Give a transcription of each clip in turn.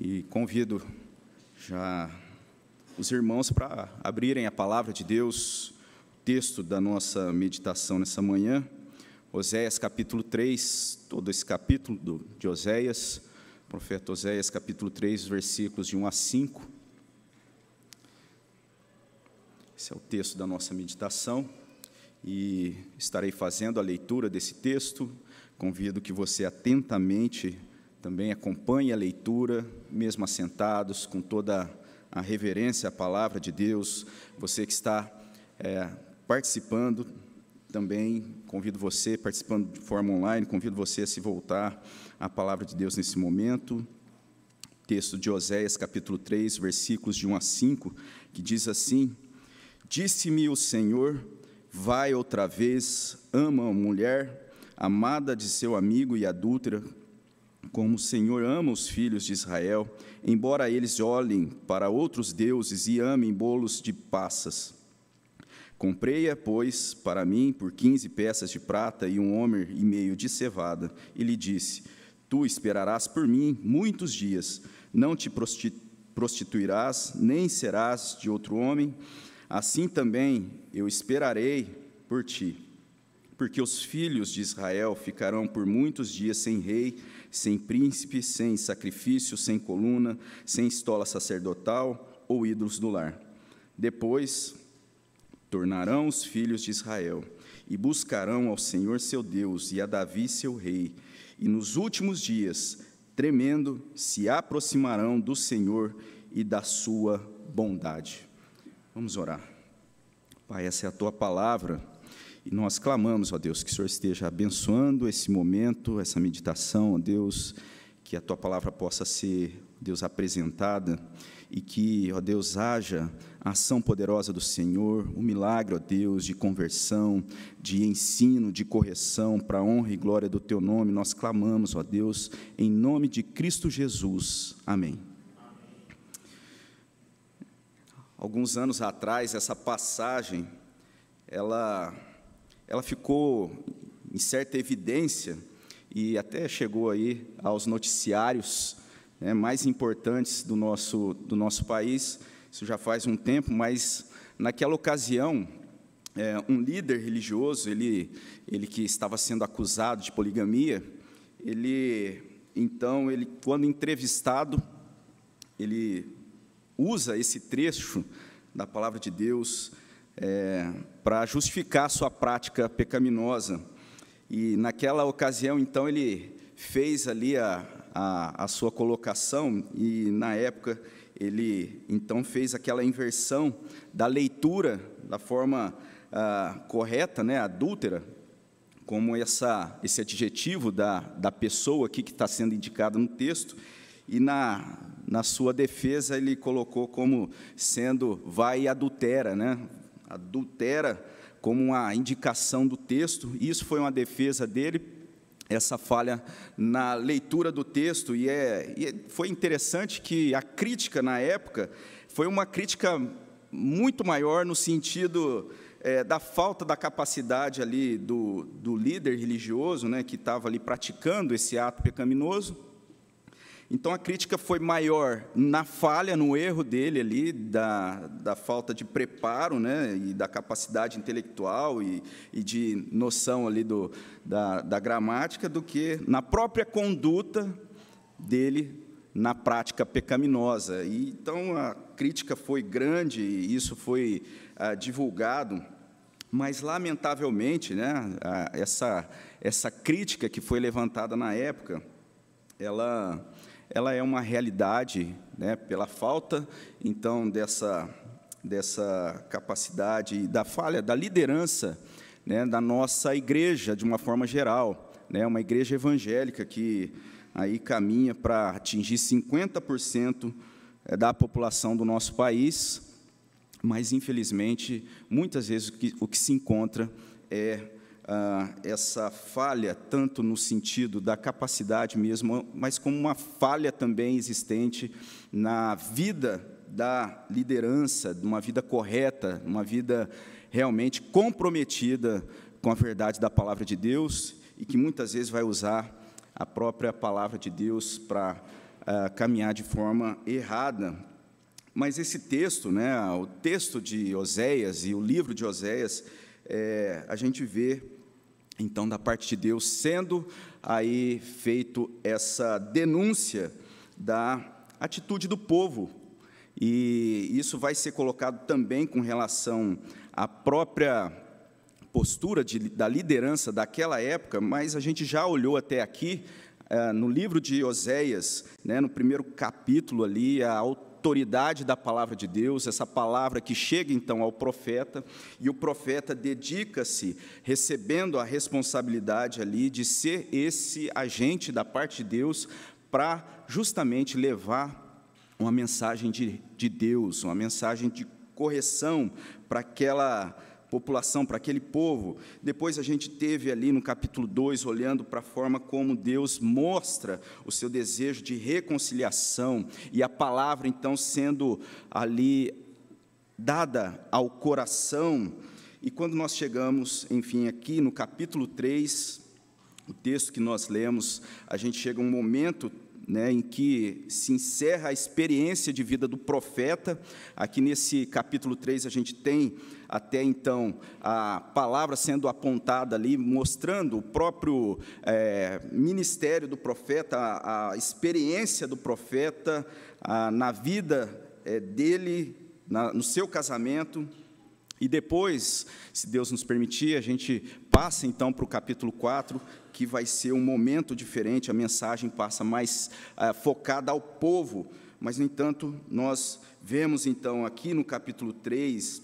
E convido já os irmãos para abrirem a palavra de Deus, texto da nossa meditação nessa manhã, Oséias capítulo 3, todo esse capítulo de Oséias, profeta Oséias capítulo 3, versículos de 1 a 5. Esse é o texto da nossa meditação e estarei fazendo a leitura desse texto. Convido que você atentamente também acompanhe a leitura, mesmo assentados, com toda a reverência à palavra de Deus. Você que está é, participando também, convido você, participando de forma online, convido você a se voltar à palavra de Deus nesse momento. Texto de Oséias, capítulo 3, versículos de 1 a 5, que diz assim: Disse-me o Senhor, vai outra vez, ama a mulher, amada de seu amigo e adúltera, como o Senhor ama os filhos de Israel, embora eles olhem para outros deuses e amem bolos de passas. Comprei-a, pois, para mim por quinze peças de prata e um homem e meio de cevada, e lhe disse: Tu esperarás por mim muitos dias, não te prostituirás, nem serás de outro homem, Assim também eu esperarei por ti, porque os filhos de Israel ficarão por muitos dias sem rei, sem príncipe, sem sacrifício, sem coluna, sem estola sacerdotal ou ídolos do lar. Depois tornarão os filhos de Israel e buscarão ao Senhor seu Deus e a Davi seu rei, e nos últimos dias, tremendo, se aproximarão do Senhor e da sua bondade. Vamos orar. Pai, essa é a tua palavra e nós clamamos, ó Deus, que o Senhor esteja abençoando esse momento, essa meditação, ó Deus, que a tua palavra possa ser, Deus, apresentada e que, ó Deus, haja a ação poderosa do Senhor, o um milagre, ó Deus, de conversão, de ensino, de correção, para a honra e glória do teu nome. Nós clamamos, ó Deus, em nome de Cristo Jesus. Amém. alguns anos atrás, essa passagem, ela, ela ficou em certa evidência e até chegou aí aos noticiários né, mais importantes do nosso, do nosso país. Isso já faz um tempo, mas naquela ocasião, é, um líder religioso, ele, ele que estava sendo acusado de poligamia, ele, então, ele, quando entrevistado, ele usa esse trecho da palavra de Deus é, para justificar sua prática pecaminosa. E naquela ocasião, então, ele fez ali a, a, a sua colocação, e na época ele então fez aquela inversão da leitura da forma ah, correta, né, adúltera, como essa, esse adjetivo da, da pessoa aqui que está sendo indicada no texto, e na, na sua defesa, ele colocou como sendo vai e adultera, né? Adultera como uma indicação do texto. Isso foi uma defesa dele, essa falha na leitura do texto. E, é, e é, foi interessante que a crítica na época foi uma crítica muito maior no sentido é, da falta da capacidade ali do, do líder religioso, né, que estava ali praticando esse ato pecaminoso então a crítica foi maior na falha, no erro dele ali, da, da falta de preparo né, e da capacidade intelectual e, e de noção ali do, da, da gramática, do que na própria conduta dele na prática pecaminosa. E, então a crítica foi grande e isso foi ah, divulgado, mas lamentavelmente, né, essa, essa crítica que foi levantada na época, ela ela é uma realidade, né, pela falta então dessa dessa capacidade da falha da liderança, né, da nossa igreja de uma forma geral, né, uma igreja evangélica que aí caminha para atingir 50% eh, da população do nosso país, mas infelizmente muitas vezes o que, o que se encontra é ah, essa falha, tanto no sentido da capacidade mesmo, mas como uma falha também existente na vida da liderança, uma vida correta, uma vida realmente comprometida com a verdade da palavra de Deus e que muitas vezes vai usar a própria palavra de Deus para uh, caminhar de forma errada. Mas esse texto, né, o texto de Oséias e o livro de Oséias, é, a gente vê, então, da parte de Deus, sendo aí feito essa denúncia da atitude do povo. E isso vai ser colocado também com relação à própria postura de, da liderança daquela época, mas a gente já olhou até aqui, é, no livro de Oséias, né, no primeiro capítulo ali, a autoridade da palavra de Deus, essa palavra que chega então ao profeta, e o profeta dedica-se, recebendo a responsabilidade ali de ser esse agente da parte de Deus para justamente levar uma mensagem de, de Deus, uma mensagem de correção para aquela população, para aquele povo. Depois a gente teve ali no capítulo 2, olhando para a forma como Deus mostra o seu desejo de reconciliação, e a palavra então sendo ali dada ao coração. E quando nós chegamos, enfim, aqui no capítulo 3, o texto que nós lemos, a gente chega a um momento né, em que se encerra a experiência de vida do profeta. Aqui nesse capítulo 3, a gente tem até então a palavra sendo apontada ali, mostrando o próprio é, ministério do profeta, a, a, experiência do profeta a, na vida é, dele, na, no seu casamento. E depois, se Deus nos permitir, a gente passa então para o capítulo 4, que vai ser um momento diferente, a mensagem passa mais uh, focada ao povo, mas, no entanto, nós vemos então aqui no capítulo 3,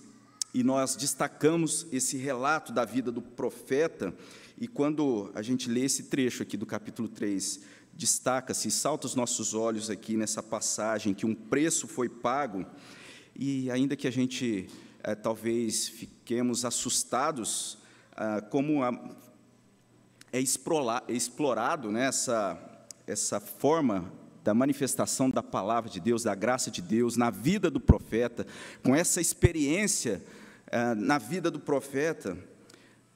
e nós destacamos esse relato da vida do profeta, e quando a gente lê esse trecho aqui do capítulo 3, destaca-se, salta os nossos olhos aqui nessa passagem, que um preço foi pago, e ainda que a gente eh, talvez fiquemos assustados, ah, como a, é explorado né, essa, essa forma da manifestação da palavra de Deus, da graça de Deus na vida do profeta, com essa experiência na vida do profeta,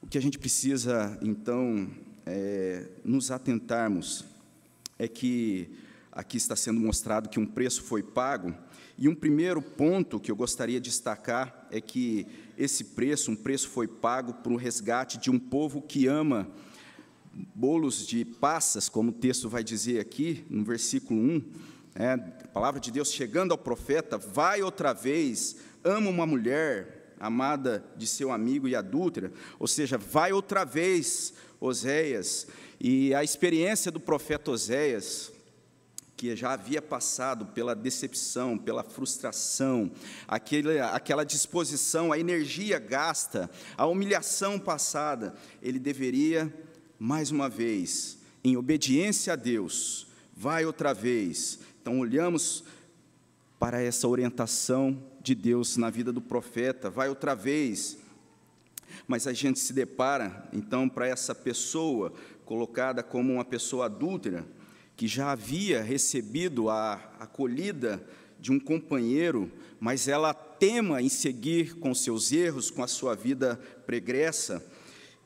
o que a gente precisa, então, é, nos atentarmos é que aqui está sendo mostrado que um preço foi pago, e um primeiro ponto que eu gostaria de destacar é que esse preço, um preço foi pago por um resgate de um povo que ama bolos de passas, como o texto vai dizer aqui, no versículo 1, é, a palavra de Deus chegando ao profeta, vai outra vez, ama uma mulher amada de seu amigo e adúltera, ou seja, vai outra vez, Oséias, e a experiência do profeta Oséias, que já havia passado pela decepção, pela frustração, aquele, aquela disposição, a energia gasta, a humilhação passada, ele deveria mais uma vez, em obediência a Deus, vai outra vez. Então, olhamos para essa orientação de Deus na vida do profeta, vai outra vez. Mas a gente se depara, então, para essa pessoa colocada como uma pessoa adúltera, que já havia recebido a acolhida de um companheiro, mas ela tema em seguir com seus erros, com a sua vida pregressa,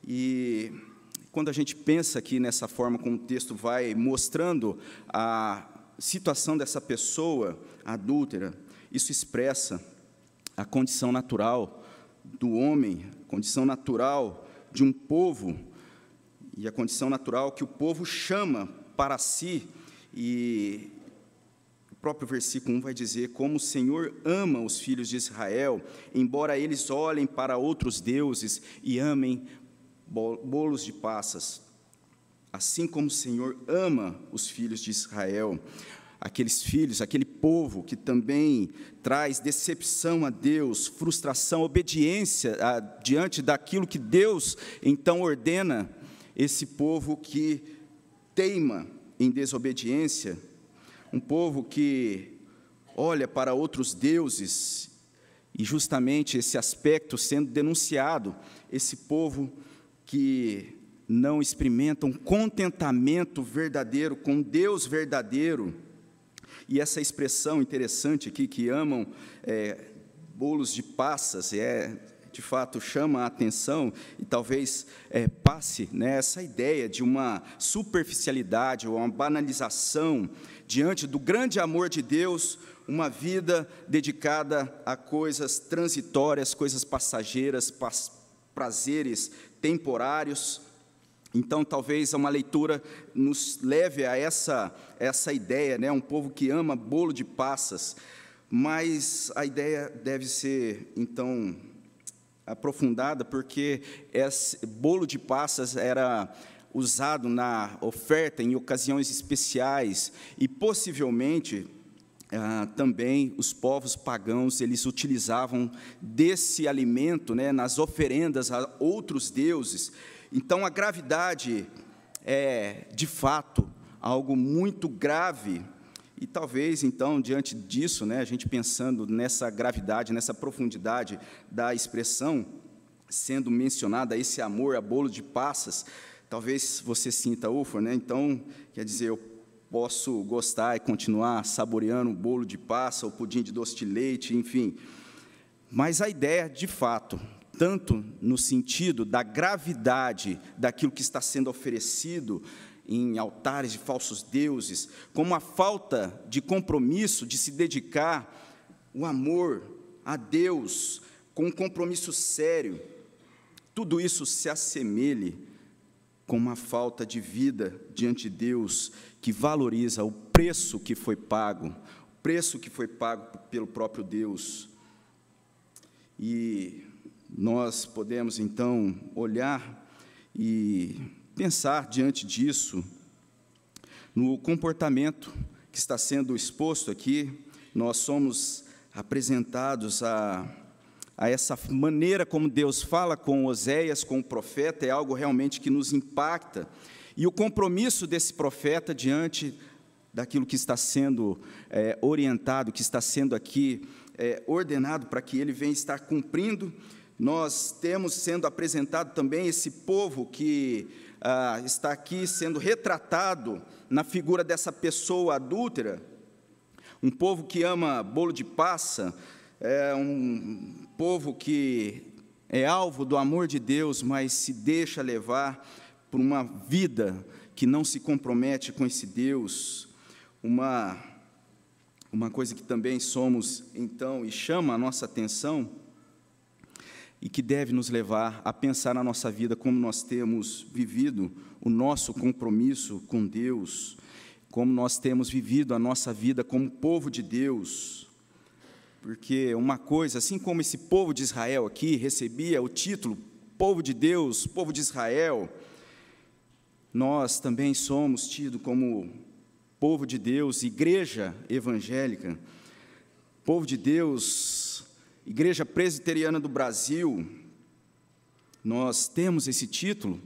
e quando a gente pensa aqui nessa forma como o texto vai mostrando a situação dessa pessoa adúltera, isso expressa a condição natural do homem, a condição natural de um povo, e a condição natural que o povo chama para si, e o próprio versículo 1 vai dizer como o Senhor ama os filhos de Israel, embora eles olhem para outros deuses e amem bolos de passas. Assim como o Senhor ama os filhos de Israel, aqueles filhos, aquele povo que também traz decepção a Deus, frustração, obediência a, diante daquilo que Deus então ordena, esse povo que teima em desobediência, um povo que olha para outros deuses, e justamente esse aspecto sendo denunciado, esse povo que não experimentam contentamento verdadeiro com Deus verdadeiro. E essa expressão interessante aqui, que amam é, bolos de passas, é de fato chama a atenção e talvez é, passe né, essa ideia de uma superficialidade ou uma banalização diante do grande amor de Deus, uma vida dedicada a coisas transitórias, coisas passageiras, prazeres temporários. Então, talvez uma leitura nos leve a essa, essa ideia, né? um povo que ama bolo de passas, mas a ideia deve ser, então, aprofundada, porque esse bolo de passas era usado na oferta em ocasiões especiais e possivelmente ah, também os povos pagãos eles utilizavam desse alimento né, nas oferendas a outros deuses. Então a gravidade é de fato algo muito grave e talvez, então, diante disso, né, a gente pensando nessa gravidade, nessa profundidade da expressão sendo mencionada, esse amor a bolo de passas, talvez você sinta, ufa, né? Então, quer dizer, eu posso gostar e continuar saboreando o bolo de passa, o pudim de doce de leite, enfim. Mas a ideia, de fato, tanto no sentido da gravidade daquilo que está sendo oferecido em altares de falsos deuses, como a falta de compromisso de se dedicar o amor a Deus com um compromisso sério, tudo isso se assemelhe com uma falta de vida diante de Deus que valoriza o preço que foi pago, o preço que foi pago pelo próprio Deus. E nós podemos então olhar e pensar diante disso no comportamento que está sendo exposto aqui. Nós somos apresentados a, a essa maneira como Deus fala com Oséias, com o profeta, é algo realmente que nos impacta. E o compromisso desse profeta diante daquilo que está sendo é, orientado, que está sendo aqui é, ordenado para que ele venha estar cumprindo, nós temos sendo apresentado também esse povo que ah, está aqui sendo retratado na figura dessa pessoa adúltera, um povo que ama bolo de passa, é um povo que é alvo do amor de Deus, mas se deixa levar por uma vida que não se compromete com esse Deus, uma, uma coisa que também somos, então, e chama a nossa atenção, e que deve nos levar a pensar na nossa vida como nós temos vivido o nosso compromisso com Deus, como nós temos vivido a nossa vida como povo de Deus. Porque uma coisa, assim como esse povo de Israel aqui recebia o título povo de Deus, povo de Israel, nós também somos tidos como povo de Deus, igreja evangélica, povo de Deus Igreja Presbiteriana do Brasil, nós temos esse título,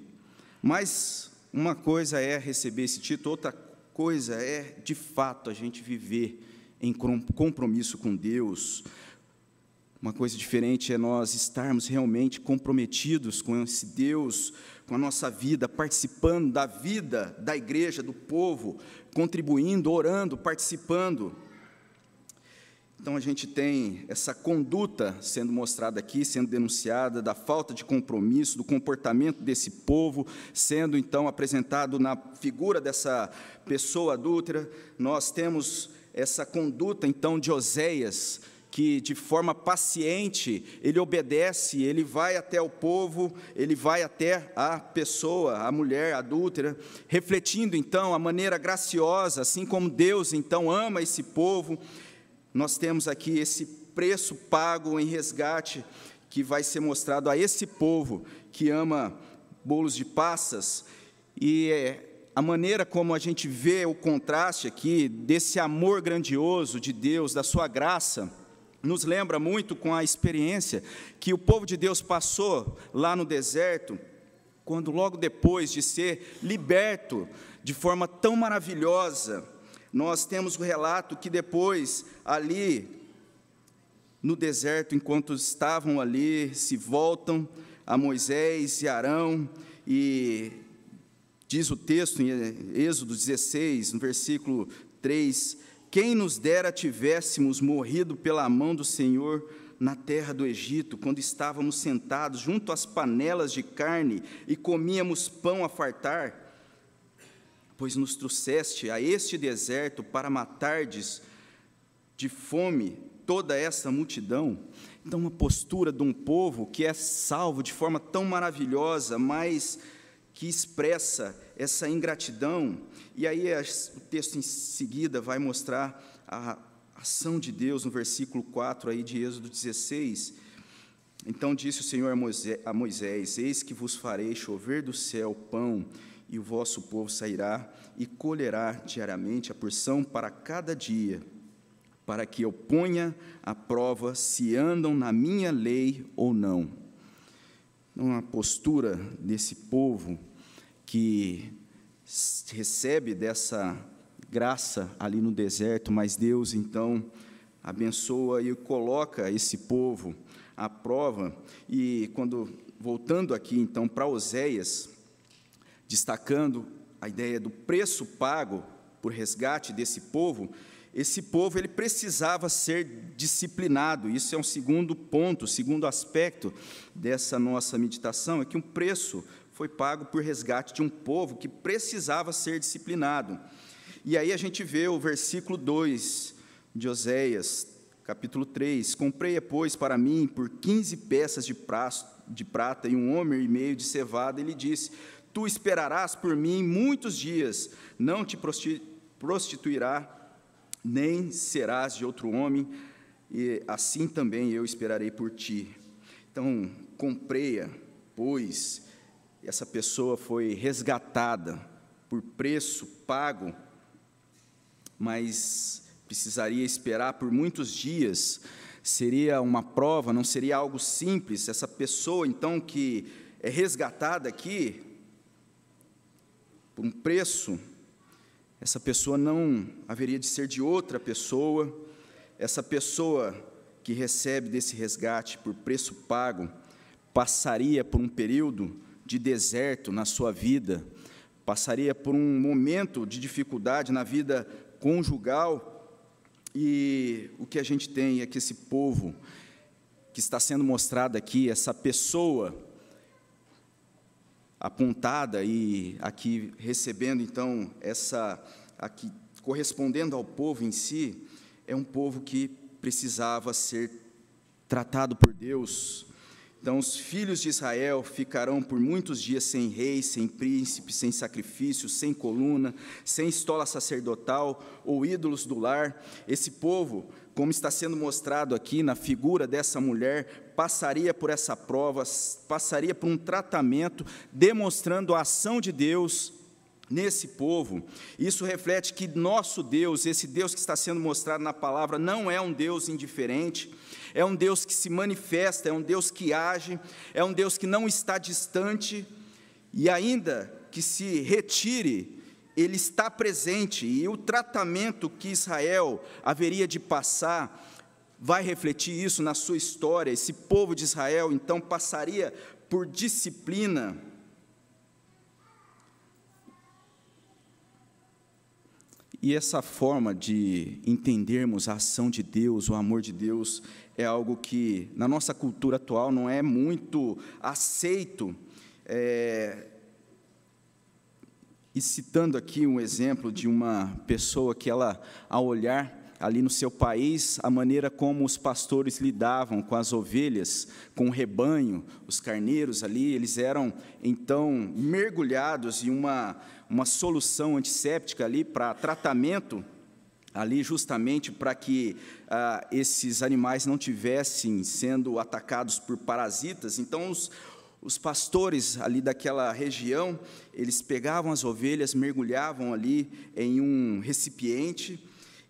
mas uma coisa é receber esse título, outra coisa é, de fato, a gente viver em compromisso com Deus. Uma coisa diferente é nós estarmos realmente comprometidos com esse Deus, com a nossa vida, participando da vida da igreja, do povo, contribuindo, orando, participando. Então a gente tem essa conduta sendo mostrada aqui, sendo denunciada, da falta de compromisso, do comportamento desse povo, sendo então apresentado na figura dessa pessoa adúltera. Nós temos essa conduta então de Oséias, que de forma paciente ele obedece, ele vai até o povo, ele vai até a pessoa, a mulher adúltera, refletindo então a maneira graciosa, assim como Deus então ama esse povo. Nós temos aqui esse preço pago em resgate que vai ser mostrado a esse povo que ama bolos de passas e é, a maneira como a gente vê o contraste aqui desse amor grandioso de Deus, da sua graça, nos lembra muito com a experiência que o povo de Deus passou lá no deserto, quando logo depois de ser liberto de forma tão maravilhosa nós temos o relato que depois, ali no deserto, enquanto estavam ali, se voltam a Moisés e Arão, e diz o texto em Êxodo 16, no versículo 3: Quem nos dera tivéssemos morrido pela mão do Senhor na terra do Egito, quando estávamos sentados junto às panelas de carne e comíamos pão a fartar? Pois nos trouxeste a este deserto para matardes de fome toda essa multidão. Então, uma postura de um povo que é salvo de forma tão maravilhosa, mas que expressa essa ingratidão. E aí o texto em seguida vai mostrar a ação de Deus no versículo 4 aí de Êxodo 16. Então disse o Senhor a Moisés: Eis que vos farei chover do céu pão, e o vosso povo sairá e colherá diariamente a porção para cada dia para que eu ponha à prova se andam na minha lei ou não. Uma postura desse povo que recebe dessa graça ali no deserto, mas Deus então abençoa e coloca esse povo à prova. E quando voltando aqui então para Oséias, destacando a ideia do preço pago por resgate desse povo, esse povo ele precisava ser disciplinado. Isso é um segundo ponto, segundo aspecto dessa nossa meditação, é que um preço foi pago por resgate de um povo que precisava ser disciplinado. E aí a gente vê o versículo 2 de Oséias, capítulo 3: Comprei, pois, para mim por 15 peças de, de prata e um homem e meio de cevada, e lhe disse: Tu esperarás por mim muitos dias, não te prostituirá nem serás de outro homem, e assim também eu esperarei por ti. Então, comprei-a, pois essa pessoa foi resgatada por preço pago, mas precisaria esperar por muitos dias. Seria uma prova, não seria algo simples. Essa pessoa, então, que é resgatada aqui por um preço essa pessoa não haveria de ser de outra pessoa, essa pessoa que recebe desse resgate por preço pago passaria por um período de deserto na sua vida, passaria por um momento de dificuldade na vida conjugal, e o que a gente tem é que esse povo que está sendo mostrado aqui, essa pessoa apontada e aqui recebendo então essa aqui correspondendo ao povo em si, é um povo que precisava ser tratado por Deus. Então, os filhos de Israel ficarão por muitos dias sem rei, sem príncipe, sem sacrifício, sem coluna, sem estola sacerdotal ou ídolos do lar. Esse povo, como está sendo mostrado aqui na figura dessa mulher, passaria por essa prova, passaria por um tratamento, demonstrando a ação de Deus nesse povo. Isso reflete que nosso Deus, esse Deus que está sendo mostrado na palavra, não é um Deus indiferente, é um Deus que se manifesta, é um Deus que age, é um Deus que não está distante e ainda que se retire, ele está presente e o tratamento que Israel haveria de passar vai refletir isso na sua história. Esse povo de Israel então passaria por disciplina. E essa forma de entendermos a ação de Deus, o amor de Deus, é algo que na nossa cultura atual não é muito aceito. É... E citando aqui um exemplo de uma pessoa que ela, ao olhar ali no seu país, a maneira como os pastores lidavam com as ovelhas, com o rebanho, os carneiros ali, eles eram então mergulhados em uma, uma solução antisséptica ali para tratamento ali justamente para que ah, esses animais não tivessem sendo atacados por parasitas. Então os, os pastores ali daquela região, eles pegavam as ovelhas, mergulhavam ali em um recipiente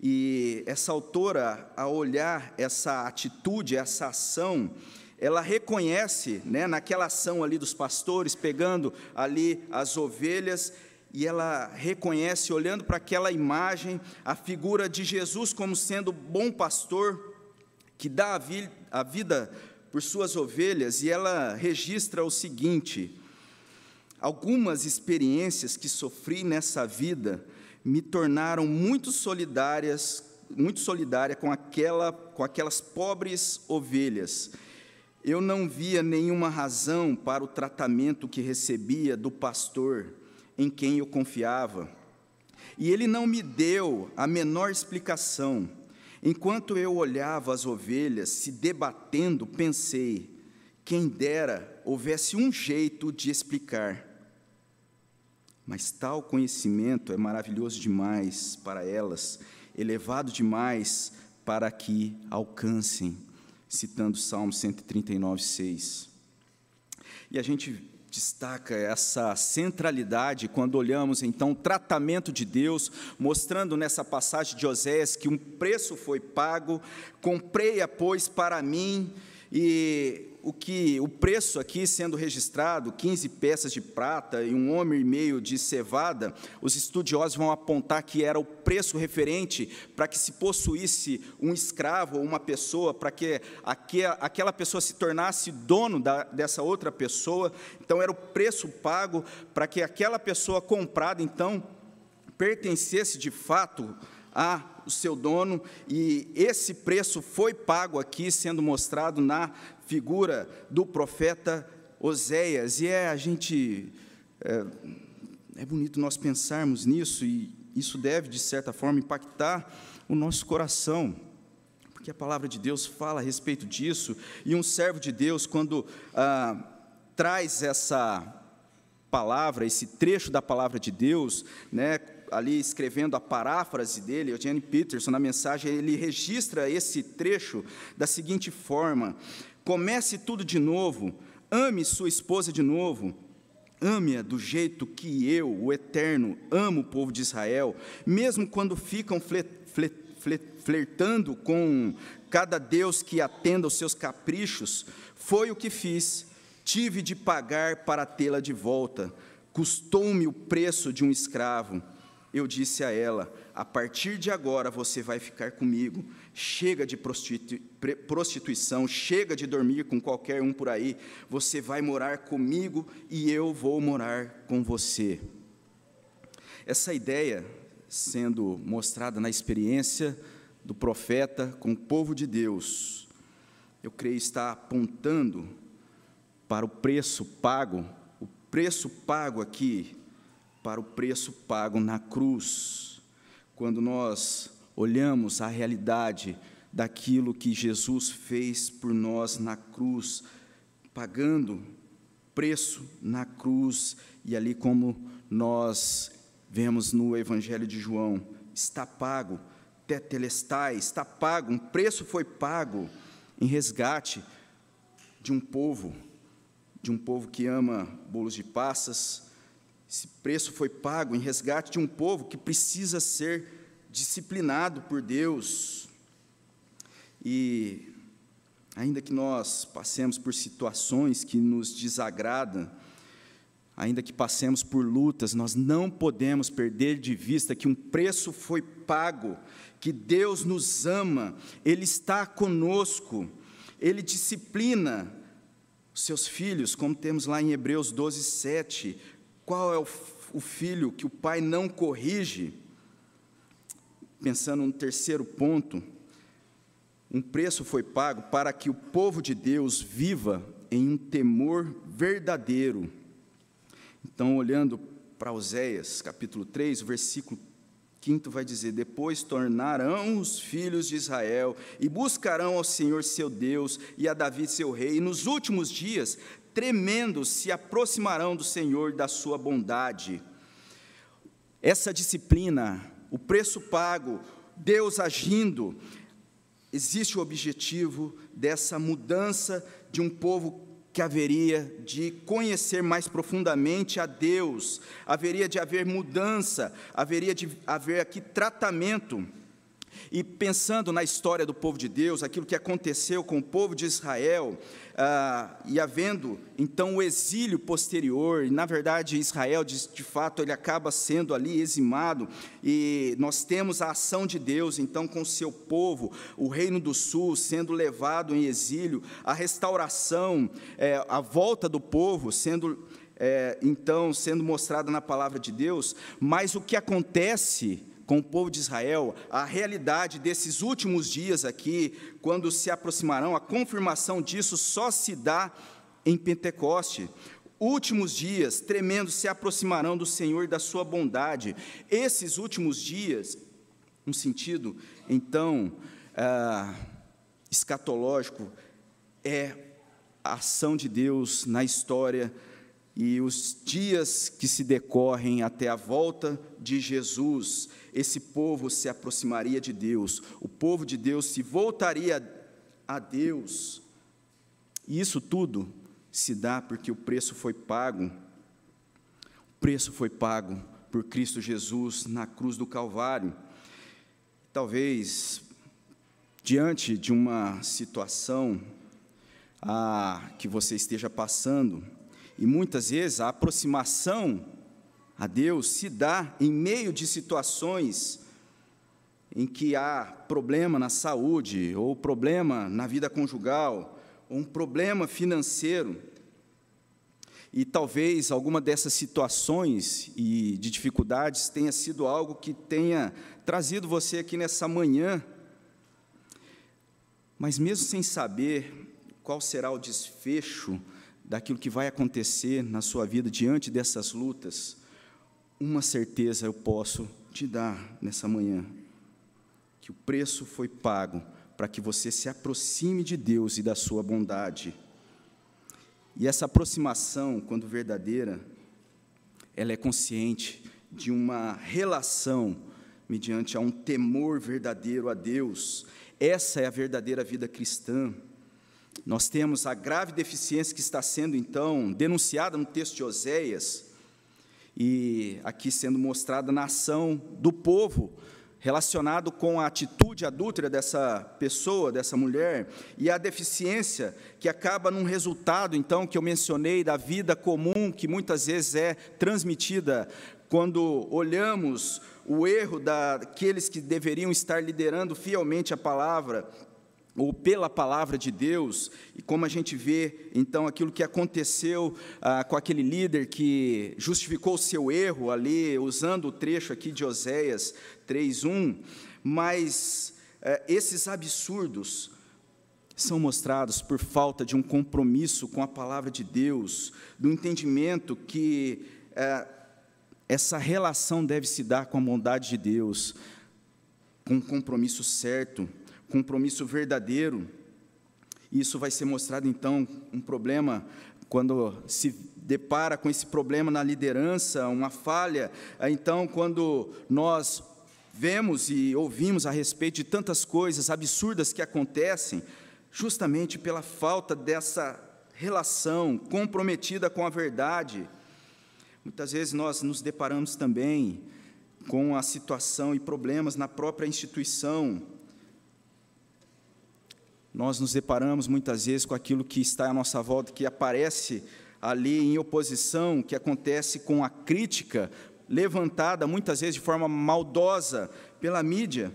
e essa autora, ao olhar essa atitude, essa ação, ela reconhece, né, naquela ação ali dos pastores, pegando ali as ovelhas, e ela reconhece, olhando para aquela imagem, a figura de Jesus como sendo bom pastor, que dá a, vi a vida por suas ovelhas, e ela registra o seguinte: algumas experiências que sofri nessa vida me tornaram muito solidárias muito solidária com, aquela, com aquelas pobres ovelhas. Eu não via nenhuma razão para o tratamento que recebia do pastor em quem eu confiava. E ele não me deu a menor explicação. Enquanto eu olhava as ovelhas se debatendo, pensei: quem dera houvesse um jeito de explicar. Mas tal conhecimento é maravilhoso demais para elas, elevado demais para que alcancem, citando Salmo 139, 6. E a gente destaca essa centralidade quando olhamos então o tratamento de Deus, mostrando nessa passagem de Oséias que um preço foi pago, comprei-a, pois, para mim, e o que o preço aqui sendo registrado, 15 peças de prata e um homem e meio de cevada, os estudiosos vão apontar que era o preço referente para que se possuísse um escravo ou uma pessoa, para que aquela pessoa se tornasse dono da, dessa outra pessoa. Então era o preço pago para que aquela pessoa comprada então pertencesse de fato a o seu dono, e esse preço foi pago aqui, sendo mostrado na figura do profeta Oséias, e é a gente. É, é bonito nós pensarmos nisso, e isso deve, de certa forma, impactar o nosso coração, porque a palavra de Deus fala a respeito disso, e um servo de Deus, quando ah, traz essa palavra, esse trecho da palavra de Deus, né, ali escrevendo a paráfrase dele, Eugene Peterson, na mensagem, ele registra esse trecho da seguinte forma: comece tudo de novo, ame sua esposa de novo, ame-a do jeito que eu, o Eterno, amo o povo de Israel, mesmo quando ficam flet, flet, flet, flertando com cada Deus que atenda aos seus caprichos, foi o que fiz, tive de pagar para tê-la de volta, custou-me o preço de um escravo eu disse a ela: A partir de agora você vai ficar comigo. Chega de prostituição, chega de dormir com qualquer um por aí. Você vai morar comigo e eu vou morar com você. Essa ideia sendo mostrada na experiência do profeta com o povo de Deus, eu creio está apontando para o preço pago, o preço pago aqui para o preço pago na cruz. Quando nós olhamos a realidade daquilo que Jesus fez por nós na cruz, pagando preço na cruz, e ali como nós vemos no Evangelho de João, está pago, tetelestai, está pago, um preço foi pago em resgate de um povo, de um povo que ama bolos de passas, esse preço foi pago em resgate de um povo que precisa ser disciplinado por Deus. E, ainda que nós passemos por situações que nos desagradam, ainda que passemos por lutas, nós não podemos perder de vista que um preço foi pago, que Deus nos ama, Ele está conosco, Ele disciplina os seus filhos, como temos lá em Hebreus 12, 7, qual é o, o filho que o pai não corrige? Pensando no terceiro ponto, um preço foi pago para que o povo de Deus viva em um temor verdadeiro. Então, olhando para Oséias, capítulo 3, o versículo 5 vai dizer: Depois tornarão os filhos de Israel e buscarão ao Senhor seu Deus e a Davi seu rei, e nos últimos dias tremendo se aproximarão do Senhor da sua bondade. Essa disciplina, o preço pago, Deus agindo, existe o objetivo dessa mudança de um povo que haveria de conhecer mais profundamente a Deus, haveria de haver mudança, haveria de haver aqui tratamento. E pensando na história do povo de Deus, aquilo que aconteceu com o povo de Israel, ah, e havendo então o exílio posterior, e na verdade Israel, de, de fato, ele acaba sendo ali eximado, e nós temos a ação de Deus, então, com o seu povo, o reino do sul sendo levado em exílio, a restauração, é, a volta do povo sendo. É, então, sendo mostrada na palavra de Deus, mas o que acontece com o povo de Israel a realidade desses últimos dias aqui, quando se aproximarão, a confirmação disso só se dá em Pentecoste. Últimos dias tremendos se aproximarão do Senhor e da sua bondade. Esses últimos dias, um sentido, então, ah, escatológico, é a ação de Deus na história e os dias que se decorrem até a volta de Jesus, esse povo se aproximaria de Deus, o povo de Deus se voltaria a Deus. E isso tudo se dá porque o preço foi pago. O preço foi pago por Cristo Jesus na cruz do Calvário. Talvez diante de uma situação ah, que você esteja passando, e muitas vezes a aproximação a Deus se dá em meio de situações em que há problema na saúde, ou problema na vida conjugal, ou um problema financeiro. E talvez alguma dessas situações e de dificuldades tenha sido algo que tenha trazido você aqui nessa manhã. Mas mesmo sem saber qual será o desfecho daquilo que vai acontecer na sua vida diante dessas lutas, uma certeza eu posso te dar nessa manhã: que o preço foi pago para que você se aproxime de Deus e da sua bondade. E essa aproximação, quando verdadeira, ela é consciente de uma relação mediante a um temor verdadeiro a Deus. Essa é a verdadeira vida cristã. Nós temos a grave deficiência que está sendo, então, denunciada no texto de Oséias, e aqui sendo mostrada na ação do povo, relacionado com a atitude adúltera dessa pessoa, dessa mulher, e a deficiência que acaba num resultado, então, que eu mencionei, da vida comum, que muitas vezes é transmitida quando olhamos o erro daqueles que deveriam estar liderando fielmente a palavra, ou pela palavra de Deus, e como a gente vê, então, aquilo que aconteceu ah, com aquele líder que justificou o seu erro ali, usando o trecho aqui de Oséias 3.1, mas eh, esses absurdos são mostrados por falta de um compromisso com a palavra de Deus, do entendimento que eh, essa relação deve se dar com a bondade de Deus, com um compromisso certo, compromisso verdadeiro. Isso vai ser mostrado, então, um problema quando se depara com esse problema na liderança, uma falha. Então, quando nós vemos e ouvimos a respeito de tantas coisas absurdas que acontecem, justamente pela falta dessa relação comprometida com a verdade. Muitas vezes nós nos deparamos também com a situação e problemas na própria instituição, nós nos deparamos muitas vezes com aquilo que está à nossa volta, que aparece ali em oposição, que acontece com a crítica levantada muitas vezes de forma maldosa pela mídia.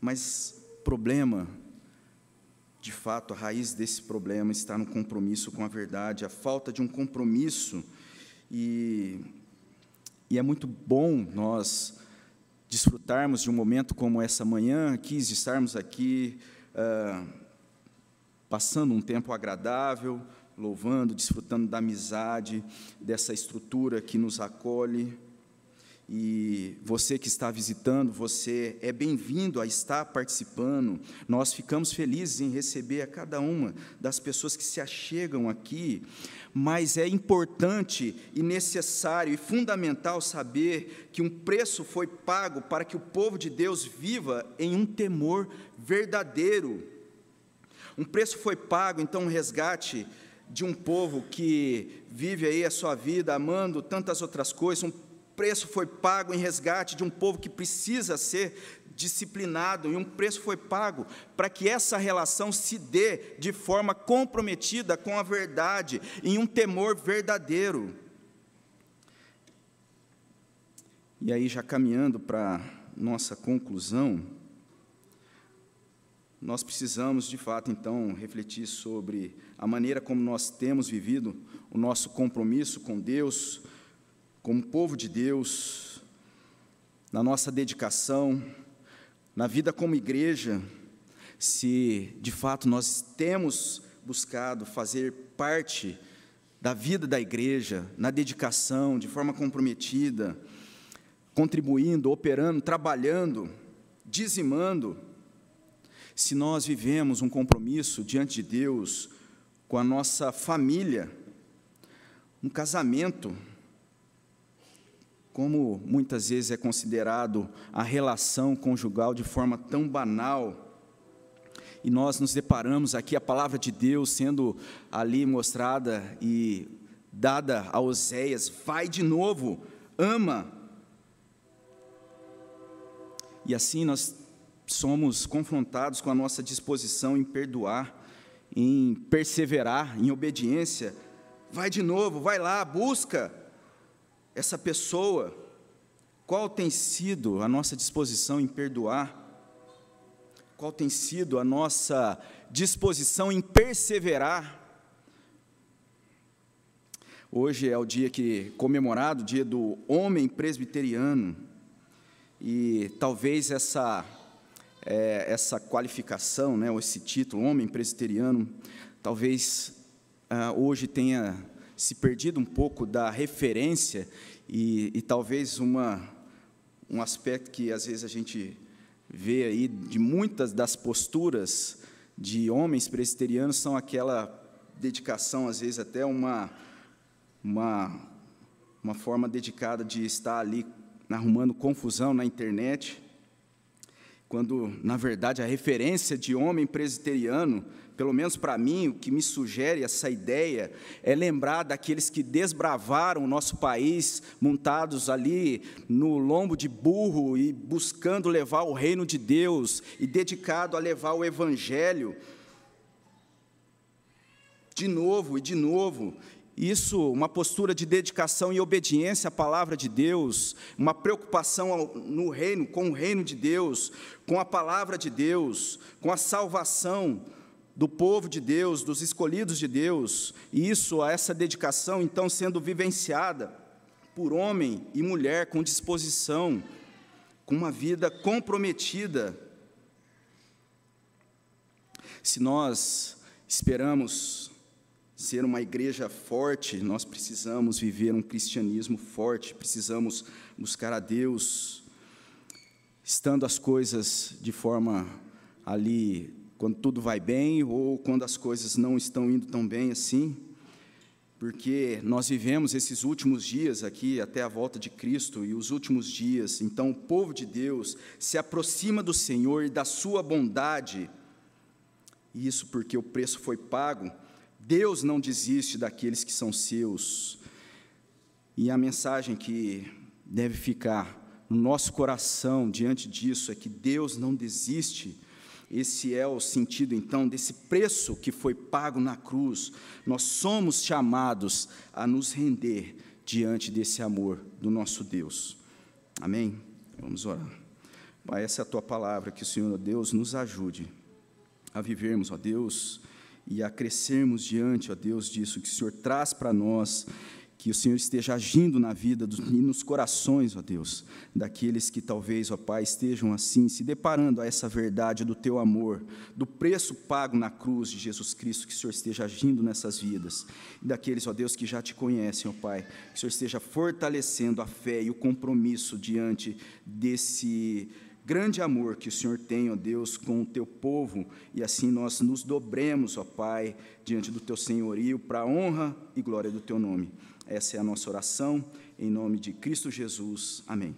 Mas problema, de fato, a raiz desse problema está no compromisso com a verdade, a falta de um compromisso. E, e é muito bom nós desfrutarmos de um momento como essa manhã, quis estarmos aqui ah, passando um tempo agradável, louvando, desfrutando da amizade, dessa estrutura que nos acolhe. E você que está visitando, você é bem-vindo a estar participando. Nós ficamos felizes em receber a cada uma das pessoas que se achegam aqui, mas é importante e necessário e fundamental saber que um preço foi pago para que o povo de Deus viva em um temor verdadeiro. Um preço foi pago, então, um resgate de um povo que vive aí a sua vida amando tantas outras coisas, um preço foi pago em resgate de um povo que precisa ser disciplinado, e um preço foi pago para que essa relação se dê de forma comprometida com a verdade, em um temor verdadeiro. E aí, já caminhando para nossa conclusão, nós precisamos, de fato, então, refletir sobre a maneira como nós temos vivido o nosso compromisso com Deus, como povo de Deus, na nossa dedicação, na vida como igreja, se de fato nós temos buscado fazer parte da vida da igreja, na dedicação, de forma comprometida, contribuindo, operando, trabalhando, dizimando, se nós vivemos um compromisso diante de Deus com a nossa família, um casamento, como muitas vezes é considerado a relação conjugal de forma tão banal, e nós nos deparamos aqui a palavra de Deus sendo ali mostrada e dada a Oséias, vai de novo, ama. E assim nós somos confrontados com a nossa disposição em perdoar, em perseverar, em obediência. Vai de novo, vai lá, busca essa pessoa, qual tem sido a nossa disposição em perdoar? Qual tem sido a nossa disposição em perseverar? Hoje é o dia que comemorado, o dia do homem presbiteriano, e talvez essa é, essa qualificação, né, ou esse título, homem presbiteriano, talvez ah, hoje tenha se perdido um pouco da referência e, e talvez uma, um aspecto que às vezes a gente vê aí de muitas das posturas de homens presbiterianos são aquela dedicação, às vezes até uma, uma, uma forma dedicada de estar ali arrumando confusão na internet, quando, na verdade, a referência de homem presbiteriano pelo menos para mim, o que me sugere essa ideia é lembrar daqueles que desbravaram o nosso país, montados ali no lombo de burro e buscando levar o reino de Deus e dedicado a levar o evangelho. De novo e de novo, isso, uma postura de dedicação e obediência à palavra de Deus, uma preocupação no reino, com o reino de Deus, com a palavra de Deus, com a salvação do povo de Deus, dos escolhidos de Deus, e isso, essa dedicação, então, sendo vivenciada por homem e mulher com disposição, com uma vida comprometida. Se nós esperamos ser uma igreja forte, nós precisamos viver um cristianismo forte, precisamos buscar a Deus, estando as coisas de forma ali quando tudo vai bem ou quando as coisas não estão indo tão bem assim, porque nós vivemos esses últimos dias aqui até a volta de Cristo e os últimos dias, então o povo de Deus se aproxima do Senhor e da sua bondade, e isso porque o preço foi pago. Deus não desiste daqueles que são seus. E a mensagem que deve ficar no nosso coração diante disso é que Deus não desiste esse é o sentido, então, desse preço que foi pago na cruz. Nós somos chamados a nos render diante desse amor do nosso Deus. Amém? Vamos orar. Pai, essa é a tua palavra, que o Senhor, Deus, nos ajude a vivermos, ó Deus, e a crescermos diante, ó Deus, disso que o Senhor traz para nós que o Senhor esteja agindo na vida dos, e nos corações, ó Deus, daqueles que talvez, ó Pai, estejam assim, se deparando a essa verdade do Teu amor, do preço pago na cruz de Jesus Cristo, que o Senhor esteja agindo nessas vidas. E daqueles, ó Deus, que já te conhecem, ó Pai, que o Senhor esteja fortalecendo a fé e o compromisso diante desse grande amor que o Senhor tem, ó Deus, com o teu povo, e assim nós nos dobremos, ó Pai, diante do teu senhorio, para a honra e glória do teu nome. Essa é a nossa oração, em nome de Cristo Jesus. Amém.